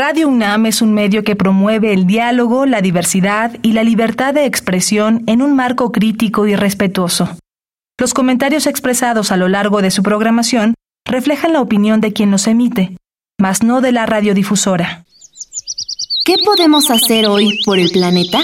Radio UNAM es un medio que promueve el diálogo, la diversidad y la libertad de expresión en un marco crítico y respetuoso. Los comentarios expresados a lo largo de su programación reflejan la opinión de quien los emite, mas no de la radiodifusora. ¿Qué podemos hacer hoy por el planeta?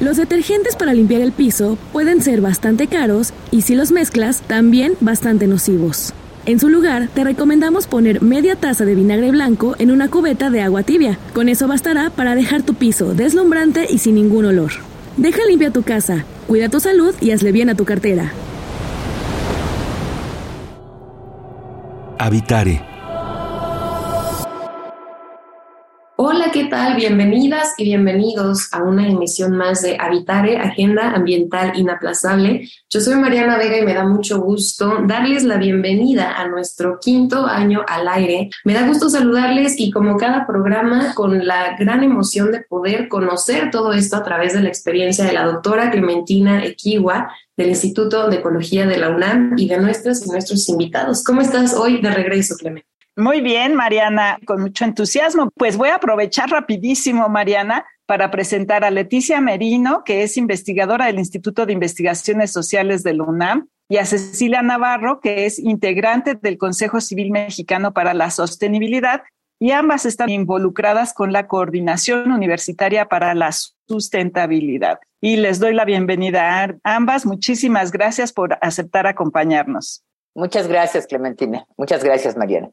Los detergentes para limpiar el piso pueden ser bastante caros y si los mezclas también bastante nocivos. En su lugar, te recomendamos poner media taza de vinagre blanco en una cubeta de agua tibia. Con eso bastará para dejar tu piso deslumbrante y sin ningún olor. Deja limpia tu casa, cuida tu salud y hazle bien a tu cartera. Habitare Hola, ¿qué tal? Bienvenidas y bienvenidos a una emisión más de Habitare, Agenda Ambiental Inaplazable. Yo soy Mariana Vega y me da mucho gusto darles la bienvenida a nuestro quinto año al aire. Me da gusto saludarles y como cada programa, con la gran emoción de poder conocer todo esto a través de la experiencia de la doctora Clementina Equiwa, del Instituto de Ecología de la UNAM y de nuestras y nuestros invitados. ¿Cómo estás hoy de regreso, Clementina? Muy bien, Mariana, con mucho entusiasmo. Pues voy a aprovechar rapidísimo, Mariana, para presentar a Leticia Merino, que es investigadora del Instituto de Investigaciones Sociales de la UNAM, y a Cecilia Navarro, que es integrante del Consejo Civil Mexicano para la Sostenibilidad, y ambas están involucradas con la Coordinación Universitaria para la Sustentabilidad. Y les doy la bienvenida a ambas. Muchísimas gracias por aceptar acompañarnos. Muchas gracias, Clementina. Muchas gracias, Mariana.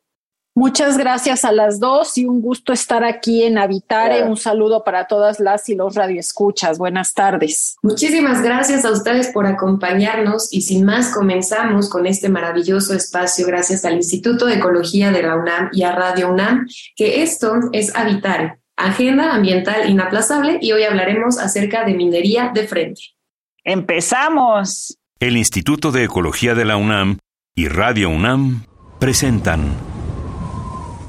Muchas gracias a las dos y un gusto estar aquí en Habitare. Un saludo para todas las y los radioescuchas. Buenas tardes. Muchísimas gracias a ustedes por acompañarnos y sin más comenzamos con este maravilloso espacio gracias al Instituto de Ecología de la UNAM y a Radio UNAM, que esto es Habitare, Agenda Ambiental Inaplazable y hoy hablaremos acerca de minería de frente. Empezamos. El Instituto de Ecología de la UNAM y Radio UNAM presentan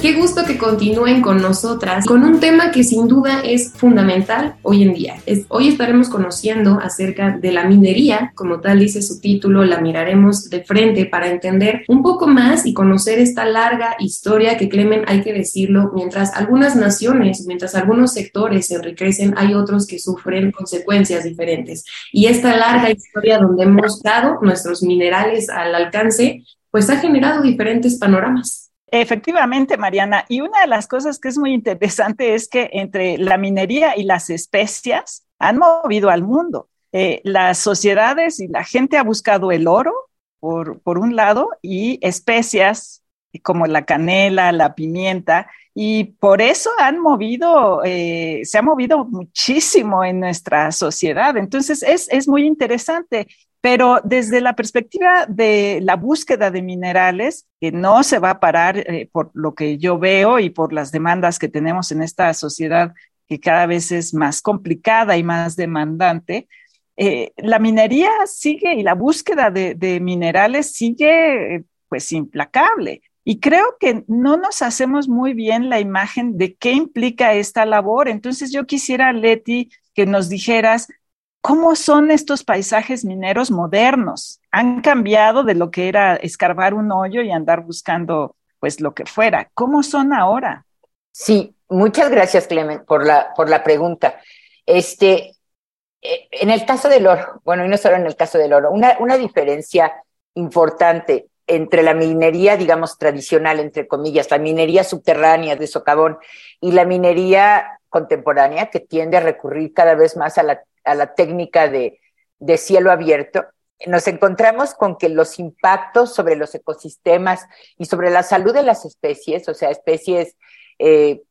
Qué gusto que continúen con nosotras con un tema que sin duda es fundamental hoy en día. hoy estaremos conociendo acerca de la minería, como tal dice su título, la miraremos de frente para entender un poco más y conocer esta larga historia que Clemen, hay que decirlo, mientras algunas naciones, mientras algunos sectores se enriquecen, hay otros que sufren consecuencias diferentes. Y esta larga historia donde hemos dado nuestros minerales al alcance, pues ha generado diferentes panoramas. Efectivamente, Mariana. Y una de las cosas que es muy interesante es que entre la minería y las especias han movido al mundo. Eh, las sociedades y la gente ha buscado el oro, por, por un lado, y especias como la canela, la pimienta, y por eso han movido, eh, se ha movido muchísimo en nuestra sociedad. Entonces, es, es muy interesante. Pero desde la perspectiva de la búsqueda de minerales, que no se va a parar eh, por lo que yo veo y por las demandas que tenemos en esta sociedad que cada vez es más complicada y más demandante, eh, la minería sigue y la búsqueda de, de minerales sigue pues implacable. Y creo que no nos hacemos muy bien la imagen de qué implica esta labor. Entonces yo quisiera, Leti, que nos dijeras ¿Cómo son estos paisajes mineros modernos? Han cambiado de lo que era escarbar un hoyo y andar buscando pues lo que fuera. ¿Cómo son ahora? Sí, muchas gracias, Clement, por la, por la pregunta. Este, eh, en el caso del oro, bueno, y no solo en el caso del oro, una, una diferencia importante entre la minería, digamos, tradicional, entre comillas, la minería subterránea de socavón y la minería contemporánea, que tiende a recurrir cada vez más a la a la técnica de, cielo abierto, nos encontramos con que los impactos sobre los ecosistemas y sobre la salud de las especies, o sea, especies, eh,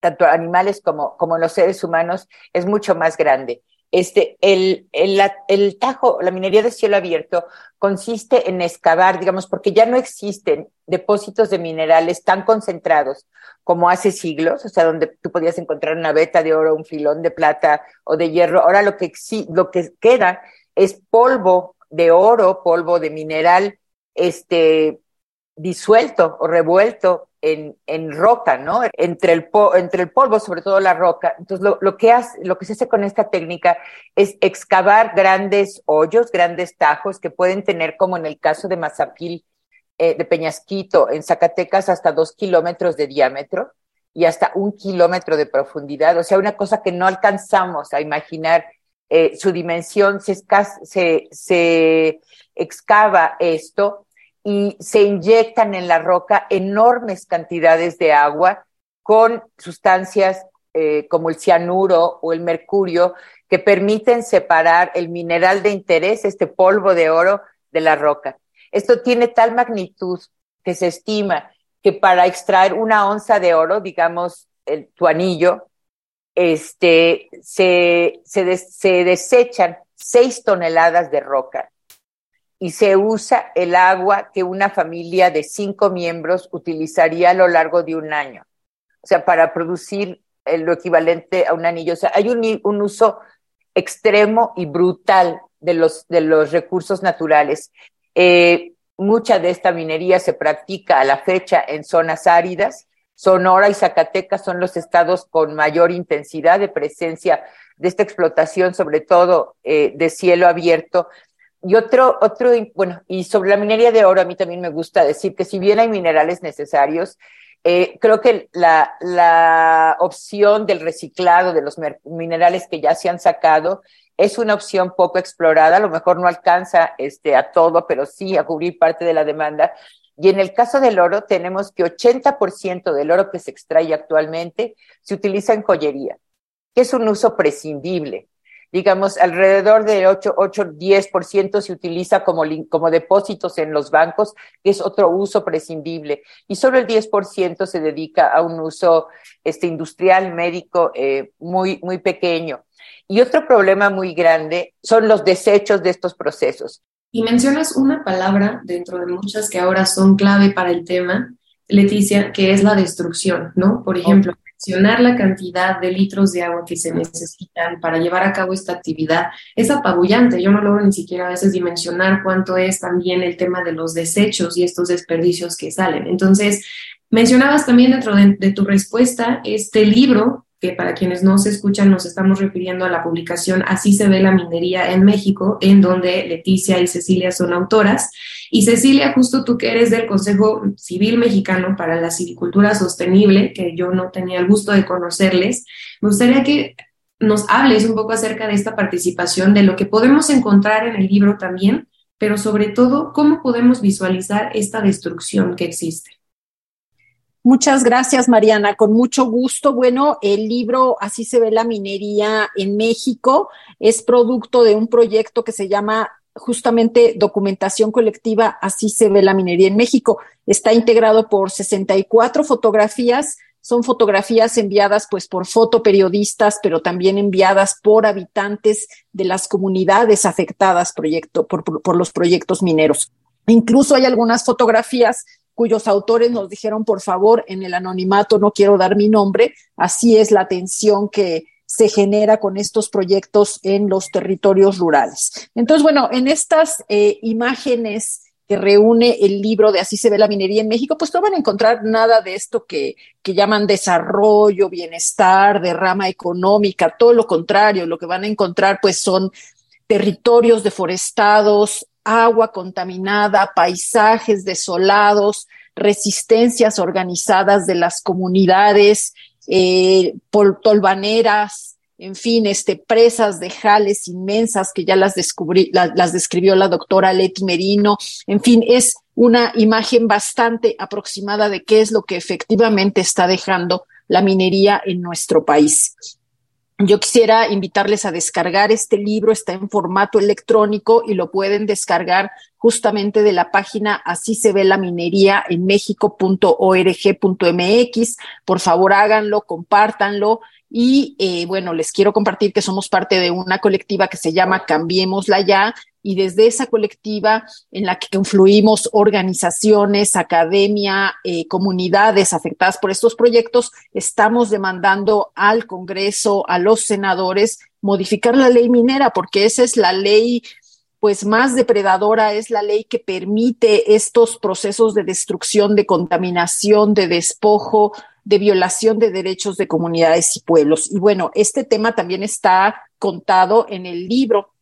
tanto animales como, como los seres humanos, es mucho más grande. Este, el, el, el tajo, la minería de cielo abierto, consiste en excavar, digamos, porque ya no existen depósitos de minerales tan concentrados como hace siglos, o sea, donde tú podías encontrar una veta de oro, un filón de plata o de hierro. Ahora lo que, lo que queda es polvo de oro, polvo de mineral, este, disuelto o revuelto en, roca, ¿no? Entre el, entre el polvo, sobre todo la roca. Entonces, lo, que hace, lo que se hace con esta técnica es excavar grandes hoyos, grandes tajos que pueden tener, como en el caso de Mazapil, eh, de Peñasquito, en Zacatecas, hasta dos kilómetros de diámetro y hasta un kilómetro de profundidad. O sea, una cosa que no alcanzamos a imaginar eh, su dimensión, se excava esto y se inyectan en la roca enormes cantidades de agua con sustancias eh, como el cianuro o el mercurio que permiten separar el mineral de interés, este polvo de oro, de la roca. Esto tiene tal magnitud que se estima que para extraer una onza de oro, digamos, el, tu anillo, este, se, se, se desechan seis toneladas de roca y se usa el agua que una familia de cinco miembros utilizaría a lo largo de un año. O sea, para producir lo equivalente a un anillo. O sea, hay un, un uso extremo y brutal de los, de los recursos naturales. Eh, mucha de esta minería se practica a la fecha en zonas áridas. Sonora y Zacatecas son los estados con mayor intensidad de presencia de esta explotación, sobre todo eh, de cielo abierto, y otro, otro, bueno, y sobre la minería de oro, a mí también me gusta decir que si bien hay minerales necesarios, eh, creo que la, la opción del reciclado de los minerales que ya se han sacado es una opción poco explorada, a lo mejor no alcanza este, a todo, pero sí a cubrir parte de la demanda. Y en el caso del oro, tenemos que 80% del oro que se extrae actualmente se utiliza en joyería, que es un uso prescindible digamos, alrededor de 8, 8 10% se utiliza como, como depósitos en los bancos, que es otro uso prescindible, y solo el 10% se dedica a un uso este, industrial, médico, eh, muy, muy pequeño. Y otro problema muy grande son los desechos de estos procesos. Y mencionas una palabra dentro de muchas que ahora son clave para el tema, Leticia, que es la destrucción, ¿no? Por ejemplo, la cantidad de litros de agua que se necesitan para llevar a cabo esta actividad es apabullante. Yo no logro ni siquiera a veces dimensionar cuánto es también el tema de los desechos y estos desperdicios que salen. Entonces, mencionabas también dentro de, tu respuesta este libro que para quienes no se escuchan nos estamos refiriendo a la publicación Así se ve la minería en México, en donde Leticia y Cecilia son autoras. Y Cecilia, justo tú que eres del Consejo Civil Mexicano para la Civicultura Sostenible, que yo no tenía el gusto de conocerles, me gustaría que nos hables un poco acerca de esta participación, de lo que podemos encontrar en el libro también, pero sobre todo, cómo podemos visualizar esta destrucción que existe. Muchas gracias, Mariana. Con mucho gusto. Bueno, el libro Así se ve la minería en México es producto de un proyecto que se llama justamente documentación colectiva Así se ve la minería en México. Está integrado por 64 fotografías. Son fotografías enviadas pues por fotoperiodistas, pero también enviadas por habitantes de las comunidades afectadas proyecto, por, por los proyectos mineros. Incluso hay algunas fotografías cuyos autores nos dijeron, por favor, en el anonimato no quiero dar mi nombre. Así es la tensión que se genera con estos proyectos en los territorios rurales. Entonces, bueno, en estas eh, imágenes que reúne el libro de Así se ve la minería en México, pues no van a encontrar nada de esto que, que llaman desarrollo, bienestar, derrama económica, todo lo contrario, lo que van a encontrar pues son territorios deforestados, agua contaminada, paisajes desolados, resistencias organizadas de las comunidades, eh, tolvaneras, en fin, este, presas de jales inmensas que ya las, descubrí, las describió la doctora Leti Merino. En fin, es una imagen bastante aproximada de qué es lo que efectivamente está dejando la minería en nuestro país. Yo quisiera invitarles a descargar este libro, está en formato electrónico y lo pueden descargar justamente de la página así se ve la minería en méxico.org.mx. Por favor, háganlo, compártanlo. Y eh, bueno, les quiero compartir que somos parte de una colectiva que se llama Cambiémosla Ya, y desde esa colectiva en la que confluimos organizaciones, academia, eh, comunidades afectadas por estos proyectos, estamos demandando al Congreso, a los senadores, modificar la ley minera, porque esa es la ley pues más depredadora es la ley que permite estos procesos de destrucción, de contaminación, de despojo, de violación de derechos de comunidades y pueblos. Y bueno, este tema también está contado en el libro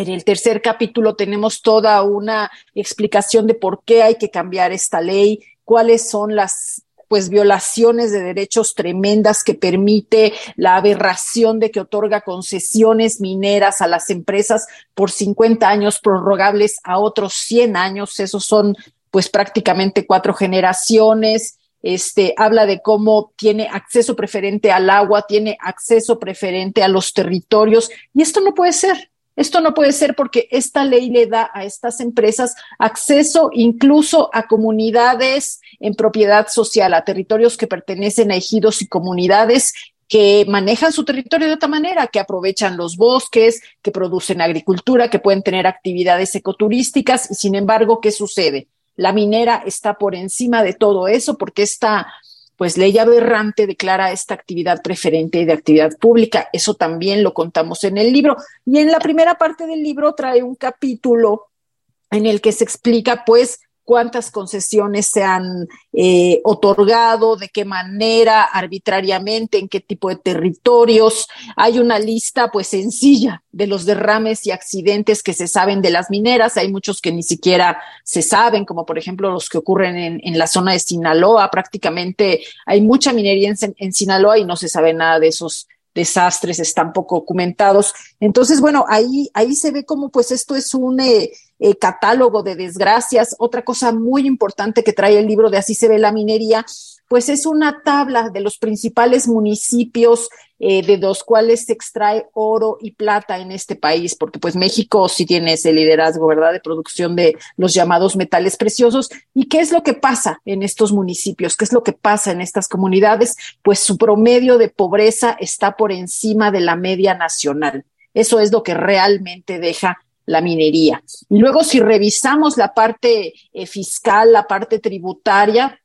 en el tercer capítulo tenemos toda una explicación de por qué hay que cambiar esta ley, cuáles son las pues violaciones de derechos tremendas que permite la aberración de que otorga concesiones mineras a las empresas por 50 años prorrogables a otros 100 años, esos son pues prácticamente cuatro generaciones. Este habla de cómo tiene acceso preferente al agua, tiene acceso preferente a los territorios y esto no puede ser. Esto no puede ser porque esta ley le da a estas empresas acceso incluso a comunidades en propiedad social, a territorios que pertenecen a ejidos y comunidades que manejan su territorio de otra manera, que aprovechan los bosques, que producen agricultura, que pueden tener actividades ecoturísticas. Y sin embargo, ¿qué sucede? La minera está por encima de todo eso porque esta pues ley aberrante declara esta actividad preferente de actividad pública. Eso también lo contamos en el libro. Y en la primera parte del libro trae un capítulo en el que se explica, pues, cuántas concesiones se han eh, otorgado, de qué manera, arbitrariamente, en qué tipo de territorios. Hay una lista pues sencilla de los derrames y accidentes que se saben de las mineras. Hay muchos que ni siquiera se saben, como por ejemplo los que ocurren en, la zona de Sinaloa. Prácticamente hay mucha minería en, Sinaloa y no se sabe nada de esos desastres, están poco documentados. Entonces, bueno, ahí, ahí se ve cómo pues esto es un eh, eh, catálogo de desgracias. Otra cosa muy importante que trae el libro de Así se ve la minería, pues es una tabla de los principales municipios eh, de los cuales se extrae oro y plata en este país, porque pues México sí tiene ese liderazgo, ¿verdad?, de producción de los llamados metales preciosos. ¿Y qué es lo que pasa en estos municipios? ¿Qué es lo que pasa en estas comunidades? Pues su promedio de pobreza está por encima de la media nacional. Eso es lo que realmente deja la minería. Y luego, si revisamos la parte eh, fiscal, la parte tributaria,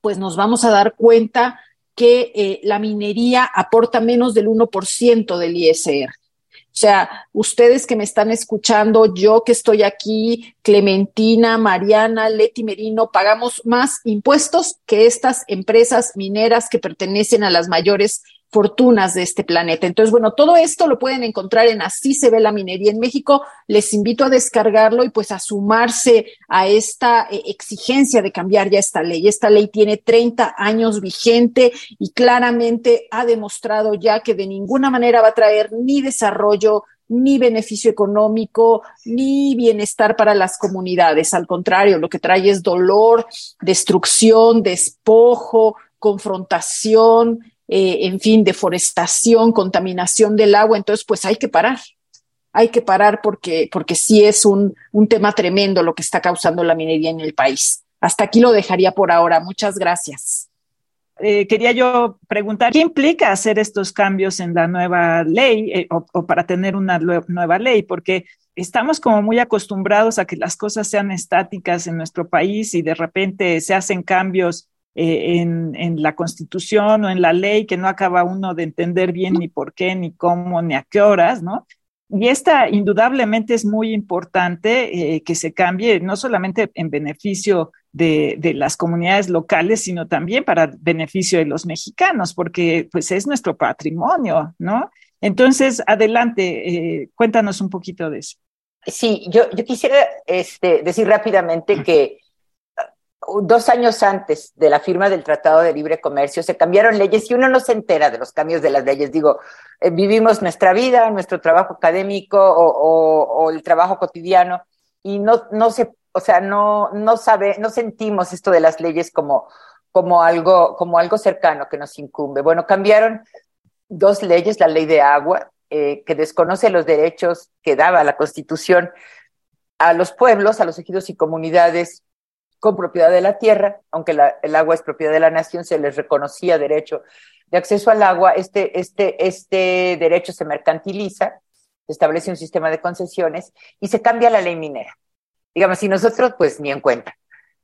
pues nos vamos a dar cuenta que eh, la minería aporta menos del 1% del ISR. O sea, ustedes que me están escuchando, yo que estoy aquí, Clementina, Mariana, Leti Merino, pagamos más impuestos que estas empresas mineras que pertenecen a las mayores fortunas de este planeta. Entonces, bueno, todo esto lo pueden encontrar en Así se ve la minería en México. Les invito a descargarlo y pues a sumarse a esta eh, exigencia de cambiar ya esta ley. Esta ley tiene 30 años vigente y claramente ha demostrado ya que de ninguna manera va a traer ni desarrollo, ni beneficio económico, ni bienestar para las comunidades. Al contrario, lo que trae es dolor, destrucción, despojo, confrontación, eh, en fin, deforestación, contaminación del agua, entonces pues hay que parar. Hay que parar porque, porque sí es un, un tema tremendo lo que está causando la minería en el país. Hasta aquí lo dejaría por ahora. Muchas gracias. Eh, quería yo preguntar, ¿qué implica hacer estos cambios en la nueva ley eh, o, o, para tener una nueva ley? Porque estamos como muy acostumbrados a que las cosas sean estáticas en nuestro país y de repente se hacen cambios eh, en, la constitución o en la ley que no acaba uno de entender bien ni por qué, ni cómo, ni a qué horas, ¿no? Y esta indudablemente es muy importante eh, que se cambie, no solamente en beneficio de, las comunidades locales, sino también para beneficio de los mexicanos, porque pues es nuestro patrimonio, ¿no? Entonces, adelante, eh, cuéntanos un poquito de eso. Sí, yo, yo quisiera este, decir rápidamente que dos años antes de la firma del Tratado de Libre Comercio se cambiaron leyes y uno no se entera de los cambios de las leyes. Digo, eh, vivimos nuestra vida, nuestro trabajo académico o, el trabajo cotidiano y no, no se, o sea, no, no sabe, no sentimos esto de las leyes como, como algo, como algo cercano que nos incumbe. Bueno, cambiaron dos leyes, la ley de agua, eh, que desconoce los derechos que daba la Constitución a los pueblos, a los ejidos y comunidades con propiedad de la tierra, aunque el agua es propiedad de la nación, se les reconocía derecho de acceso al agua, este, este, este derecho se mercantiliza, se establece un sistema de concesiones y se cambia la ley minera. Digamos, y nosotros pues ni en cuenta.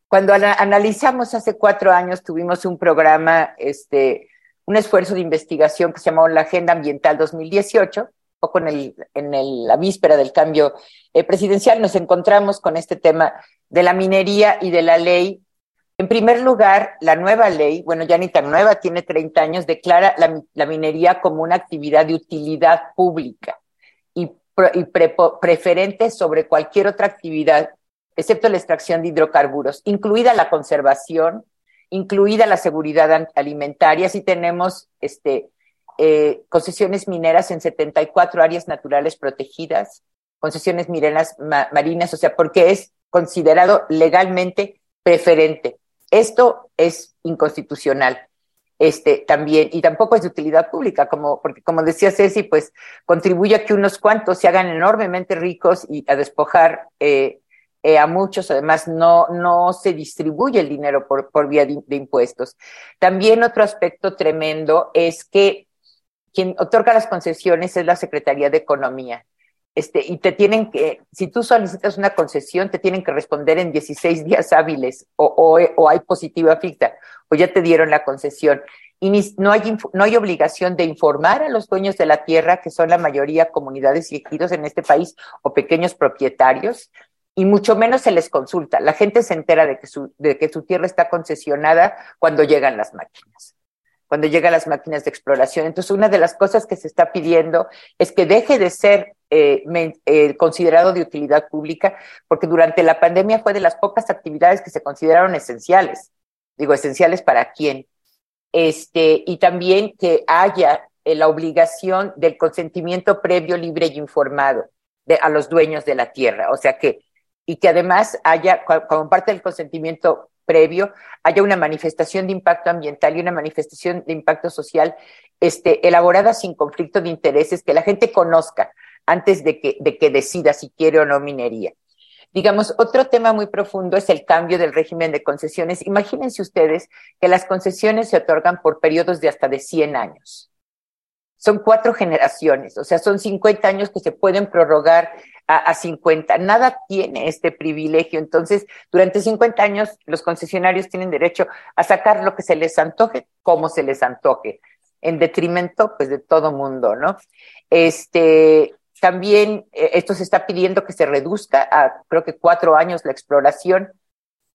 Cuando analizamos hace cuatro años, tuvimos un programa, este, un esfuerzo de investigación que se llamó la Agenda Ambiental 2018, poco en, el, en el, la víspera del cambio eh, presidencial, nos encontramos con este tema de la minería y de la ley. En primer lugar, la nueva ley, bueno, ya ni tan nueva, tiene 30 años, declara la, la minería como una actividad de utilidad pública y, y preferente sobre cualquier otra actividad excepto la extracción de hidrocarburos, incluida la conservación, incluida la seguridad alimentaria. Si tenemos este, eh, concesiones mineras en 74 áreas naturales protegidas, concesiones mineras marinas, o sea, porque es considerado legalmente preferente. Esto es inconstitucional. Este, también, y tampoco es de utilidad pública, como, porque como decía Ceci, pues contribuye a que unos cuantos se hagan enormemente ricos y a despojar eh, eh, a muchos, además, no, no se distribuye el dinero por, por vía de, impuestos. También otro aspecto tremendo es que quien otorga las concesiones es la Secretaría de Economía. Este, y te tienen que, si tú solicitas una concesión, te tienen que responder en 16 días hábiles o, o, hay positiva ficta o ya te dieron la concesión. Y no, hay, no hay obligación de informar a los dueños de la tierra, que son la mayoría comunidades y ejidos en este país o pequeños propietarios, y mucho menos se les consulta. La gente se entera de que su, de que su tierra está concesionada cuando llegan las máquinas, cuando llegan las máquinas de exploración. Entonces, una de las cosas que se está pidiendo es que deje de ser eh, eh, considerado de utilidad pública, porque durante la pandemia fue de las pocas actividades que se consideraron esenciales. Digo, esenciales para quién. Este, y también que haya eh, la obligación del consentimiento previo, libre y informado de, a los dueños de la tierra. O sea que y que además haya, como parte del consentimiento previo, haya una manifestación de impacto ambiental y una manifestación de impacto social este, elaborada sin conflicto de intereses, que la gente conozca antes de que, de que decida si quiere o no minería. Digamos, otro tema muy profundo es el cambio del régimen de concesiones. Imagínense ustedes que las concesiones se otorgan por periodos de hasta de 100 años. Son cuatro generaciones, o sea, son 50 años que se pueden prorrogar a, 50. Nada tiene este privilegio. Entonces, durante 50 años, los concesionarios tienen derecho a sacar lo que se les antoje, como se les antoje, en detrimento, pues, de todo mundo, ¿no? Este, también eh, esto se está pidiendo que se reduzca a, creo que cuatro años la exploración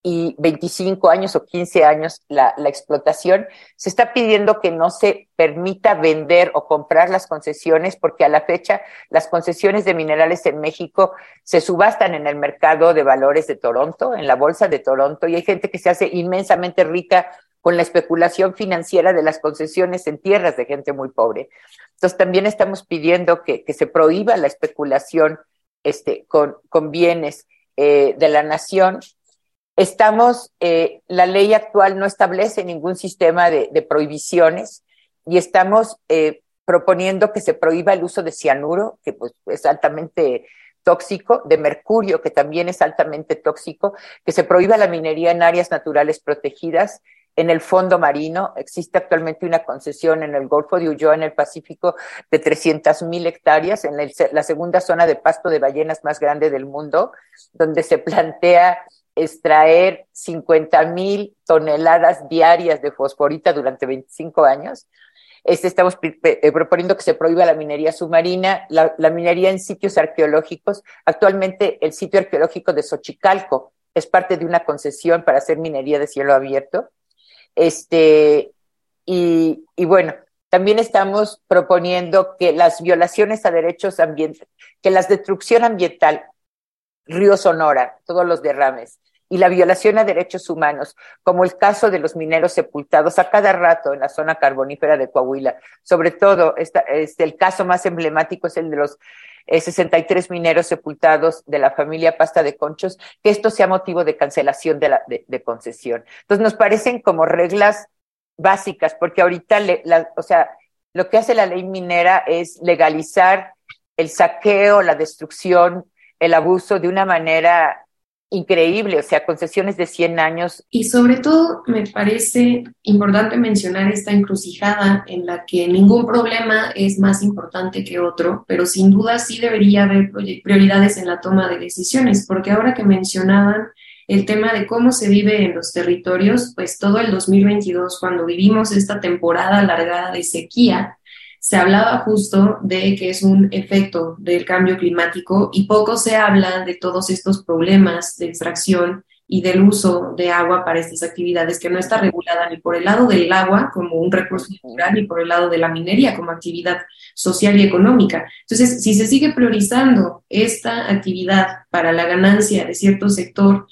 y 25 años o 15 años la, la, explotación, se está pidiendo que no se permita vender o comprar las concesiones porque a la fecha las concesiones de minerales en México se subastan en el mercado de valores de Toronto, en la bolsa de Toronto, y hay gente que se hace inmensamente rica con la especulación financiera de las concesiones en tierras de gente muy pobre. Entonces también estamos pidiendo que, que se prohíba la especulación este, con, con bienes eh, de la nación Estamos, eh, la ley actual no establece ningún sistema de, prohibiciones y estamos eh, proponiendo que se prohíba el uso de cianuro, que pues, es altamente tóxico, de mercurio, que también es altamente tóxico, que se prohíba la minería en áreas naturales protegidas, en el fondo marino. Existe actualmente una concesión en el Golfo de Ulloa, en el Pacífico, de 300 mil hectáreas, en la segunda zona de pasto de ballenas más grande del mundo, donde se plantea extraer 50 mil toneladas diarias de fosforita durante 25 años. Este, estamos eh, proponiendo que se prohíba la minería submarina, la, minería en sitios arqueológicos. Actualmente el sitio arqueológico de Xochicalco es parte de una concesión para hacer minería de cielo abierto. Este, y, y bueno, también estamos proponiendo que las violaciones a derechos ambientales, que la destrucción ambiental Río Sonora, todos los derrames, y la violación a derechos humanos, como el caso de los mineros sepultados a cada rato en la zona carbonífera de Coahuila. Sobre todo, este, el caso más emblemático es el de los 63 eh, mineros sepultados de la familia Pasta de Conchos, que esto sea motivo de cancelación de, la, de, concesión. Entonces, nos parecen como reglas básicas, porque ahorita, o sea, lo que hace la ley minera es legalizar el saqueo, la destrucción, el abuso de una manera increíble, o sea, concesiones de 100 años. Y sobre todo me parece importante mencionar esta encrucijada en la que ningún problema es más importante que otro, pero sin duda sí debería haber prioridades en la toma de decisiones, porque ahora que mencionaban el tema de cómo se vive en los territorios, pues todo el 2022, cuando vivimos esta temporada alargada de sequía, se hablaba justo de que es un efecto del cambio climático y poco se habla de todos estos problemas de extracción y del uso de agua para estas actividades que no está regulada ni por el lado del agua como un recurso natural ni por el lado de la minería como actividad social y económica. Entonces, si se sigue priorizando esta actividad para la ganancia de cierto sector,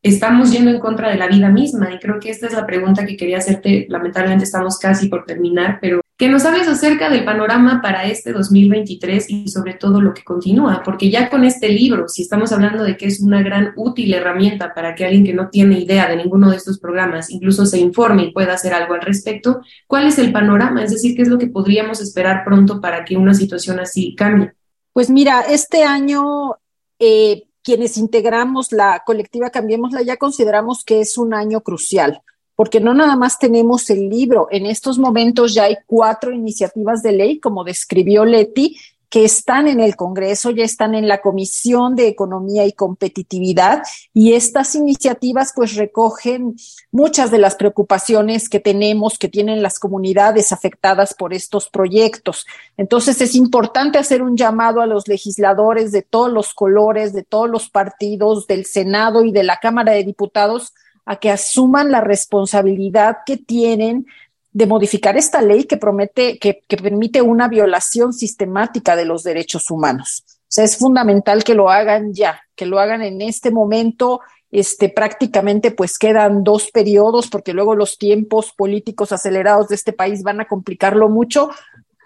estamos yendo en contra de la vida misma y creo que esta es la pregunta que quería hacerte. Lamentablemente estamos casi por terminar, pero que nos hables acerca del panorama para este 2023 y sobre todo lo que continúa, porque ya con este libro, si estamos hablando de que es una gran útil herramienta para que alguien que no tiene idea de ninguno de estos programas incluso se informe y pueda hacer algo al respecto, ¿cuál es el panorama? Es decir, ¿qué es lo que podríamos esperar pronto para que una situación así cambie? Pues mira, este año eh, quienes integramos la colectiva Cambiémosla ya consideramos que es un año crucial porque no nada más tenemos el libro, en estos momentos ya hay cuatro iniciativas de ley, como describió Leti, que están en el Congreso, ya están en la Comisión de Economía y Competitividad y estas iniciativas pues recogen muchas de las preocupaciones que tenemos, que tienen las comunidades afectadas por estos proyectos. Entonces es importante hacer un llamado a los legisladores de todos los colores, de todos los partidos, del Senado y de la Cámara de Diputados a que asuman la responsabilidad que tienen de modificar esta ley que promete, que, permite una violación sistemática de los derechos humanos. O sea, es fundamental que lo hagan ya, que lo hagan en este momento. Este, prácticamente pues quedan dos periodos porque luego los tiempos políticos acelerados de este país van a complicarlo mucho,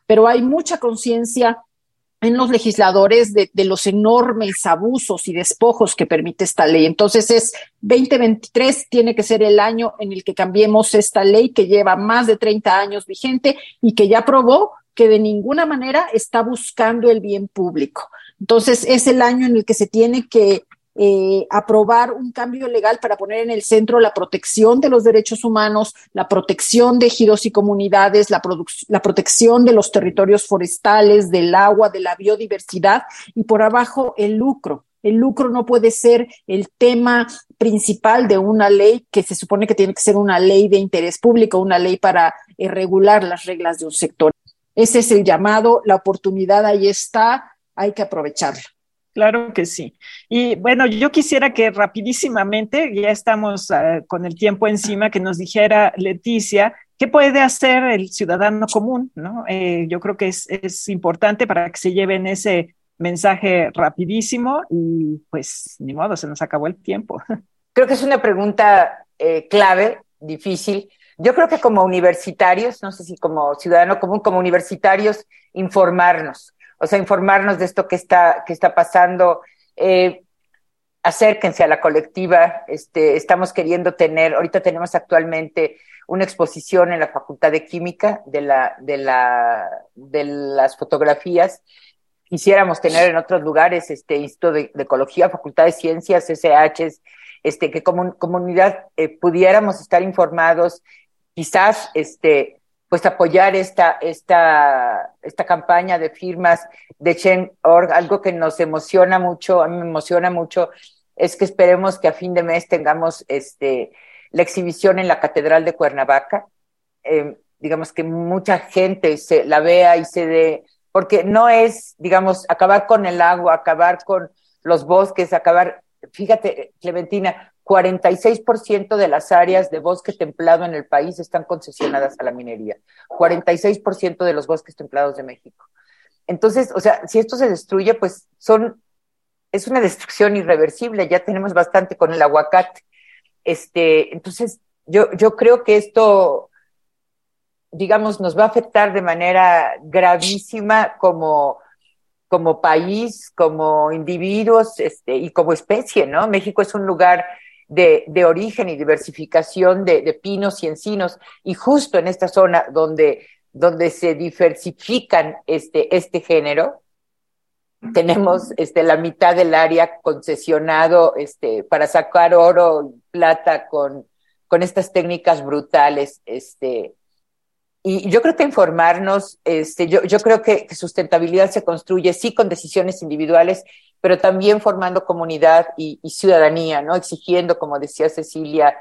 pero hay mucha conciencia en los legisladores de, los enormes abusos y despojos que permite esta ley. Entonces es 2023 tiene que ser el año en el que cambiemos esta ley que lleva más de 30 años vigente y que ya probó que de ninguna manera está buscando el bien público. Entonces es el año en el que se tiene que eh, aprobar un cambio legal para poner en el centro la protección de los derechos humanos, la protección de ejidos y comunidades, la, la protección de los territorios forestales, del agua, de la biodiversidad y por abajo el lucro. El lucro no puede ser el tema principal de una ley que se supone que tiene que ser una ley de interés público, una ley para eh, regular las reglas de un sector. Ese es el llamado, la oportunidad ahí está, hay que aprovecharla. Claro que sí. Y bueno, yo quisiera que rapidísimamente, ya estamos ah, con el tiempo encima, que nos dijera Leticia, ¿qué puede hacer el ciudadano común? ¿no? Eh, yo creo que es, es, importante para que se lleven ese mensaje rapidísimo y pues ni modo, se nos acabó el tiempo. Creo que es una pregunta eh, clave, difícil. Yo creo que como universitarios, no sé si como ciudadano común, como universitarios, informarnos o sea, informarnos de esto que está, que está pasando. Eh, acérquense a la colectiva. Este, estamos queriendo tener, ahorita tenemos actualmente una exposición en la Facultad de Química de, la, de, la, de las fotografías. Quisiéramos tener en otros lugares, este Instituto de, Ecología, Facultad de Ciencias, SH, este, que como comunidad eh, pudiéramos estar informados, quizás este, pues apoyar esta, esta, esta campaña de firmas de Chen.org. Algo que nos emociona mucho, a mí me emociona mucho, es que esperemos que a fin de mes tengamos este, la exhibición en la Catedral de Cuernavaca. Em, digamos que mucha gente se la vea y se dé, porque no es, digamos, acabar con el agua, acabar con los bosques, acabar, fíjate, Clementina, 46% de las áreas de bosque templado en el país están concesionadas a la minería. 46% de los bosques templados de México. Entonces, o sea, si esto se destruye, pues son, es una destrucción irreversible. Ya tenemos bastante con el aguacate. Este, entonces, yo, yo creo que esto, digamos, nos va a afectar de manera gravísima como, como país, como individuos este, y como especie, ¿no? México es un lugar de, origen y diversificación de, pinos y encinos, y justo en esta zona donde donde se diversifican este, este género. Tenemos este, la mitad del área concesionado este, para sacar oro y plata con, con estas técnicas brutales. Este, y yo creo que informarnos, este, yo, yo creo que sustentabilidad se construye sí con decisiones individuales, pero también formando comunidad y, ciudadanía, ¿no? Exigiendo, como decía Cecilia,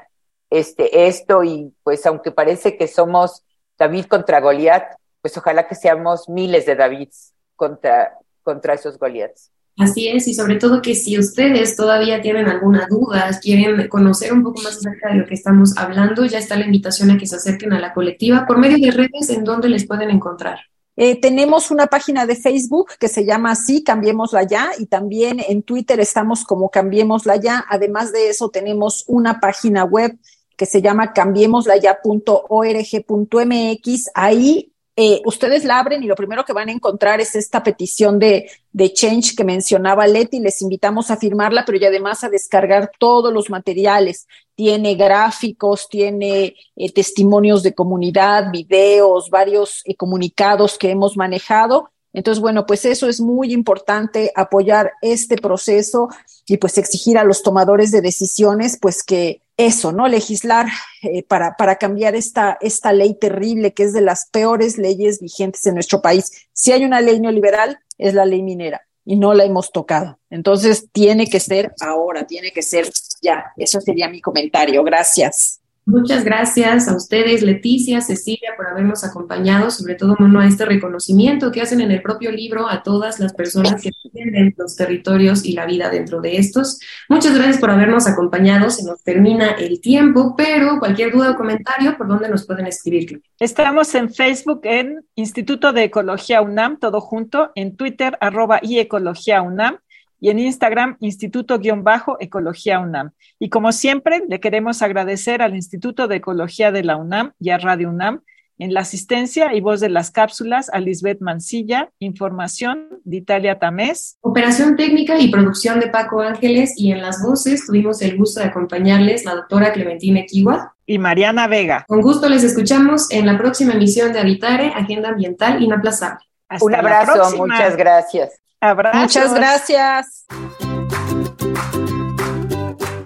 este, esto y pues aunque parece que somos David contra Goliat, pues ojalá que seamos miles de Davids contra, contra esos Goliaths. Así es, y sobre todo que si ustedes todavía tienen alguna duda, quieren conocer un poco más acerca de lo que estamos hablando, ya está la invitación a que se acerquen a la colectiva por medio de redes en donde les pueden encontrar. Eh, tenemos una página de Facebook que se llama así, Cambiémosla Ya, y también en Twitter estamos como Cambiémosla Ya. Además de eso, tenemos una página web que se llama cambiémoslaya.org.mx. Ahí eh, ustedes la abren y lo primero que van a encontrar es esta petición de, de Change que mencionaba Leti. Les invitamos a firmarla, pero y además a descargar todos los materiales. Tiene gráficos, tiene eh, testimonios de comunidad, videos, varios eh, comunicados que hemos manejado. Entonces, bueno, pues eso es muy importante, apoyar este proceso y pues exigir a los tomadores de decisiones, pues que eso, ¿no? Legislar eh, para, para cambiar esta, esta ley terrible que es de las peores leyes vigentes en nuestro país. Si hay una ley neoliberal, es la ley minera y no la hemos tocado. Entonces, tiene que ser ahora, tiene que ser ya. Eso sería mi comentario. Gracias. Muchas gracias a ustedes, Leticia, Cecilia, por habernos acompañado, sobre todo bueno, a este reconocimiento que hacen en el propio libro a todas las personas que tienen los territorios y la vida dentro de estos. Muchas gracias por habernos acompañado. Se nos termina el tiempo, pero cualquier duda o comentario, ¿por dónde nos pueden escribir? Estamos en Facebook en Instituto de Ecología UNAM, todo junto, en Twitter, arroba y Ecología UNAM y en Instagram Instituto-Ecología UNAM. Y como siempre, le queremos agradecer al Instituto de Ecología de la UNAM y a Radio UNAM en la asistencia y voz de las cápsulas a Lisbeth Mancilla, información de Italia Tamés. Operación técnica y producción de Paco Ángeles y en las voces tuvimos el gusto de acompañarles la doctora Clementina Kiwa y Mariana Vega. Con gusto les escuchamos en la próxima emisión de Habitare, Agenda Ambiental Inaplazable. Un abrazo, muchas gracias. Muchas gracias.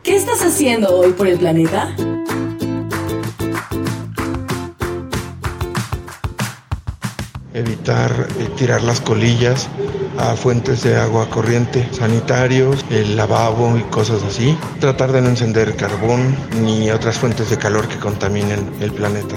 ¿Qué estás haciendo hoy por el planeta? Evitar eh, tirar las colillas a fuentes de agua corriente, sanitarios, el lavabo y cosas así. Tratar de no encender carbón ni otras fuentes de calor que contaminen el planeta.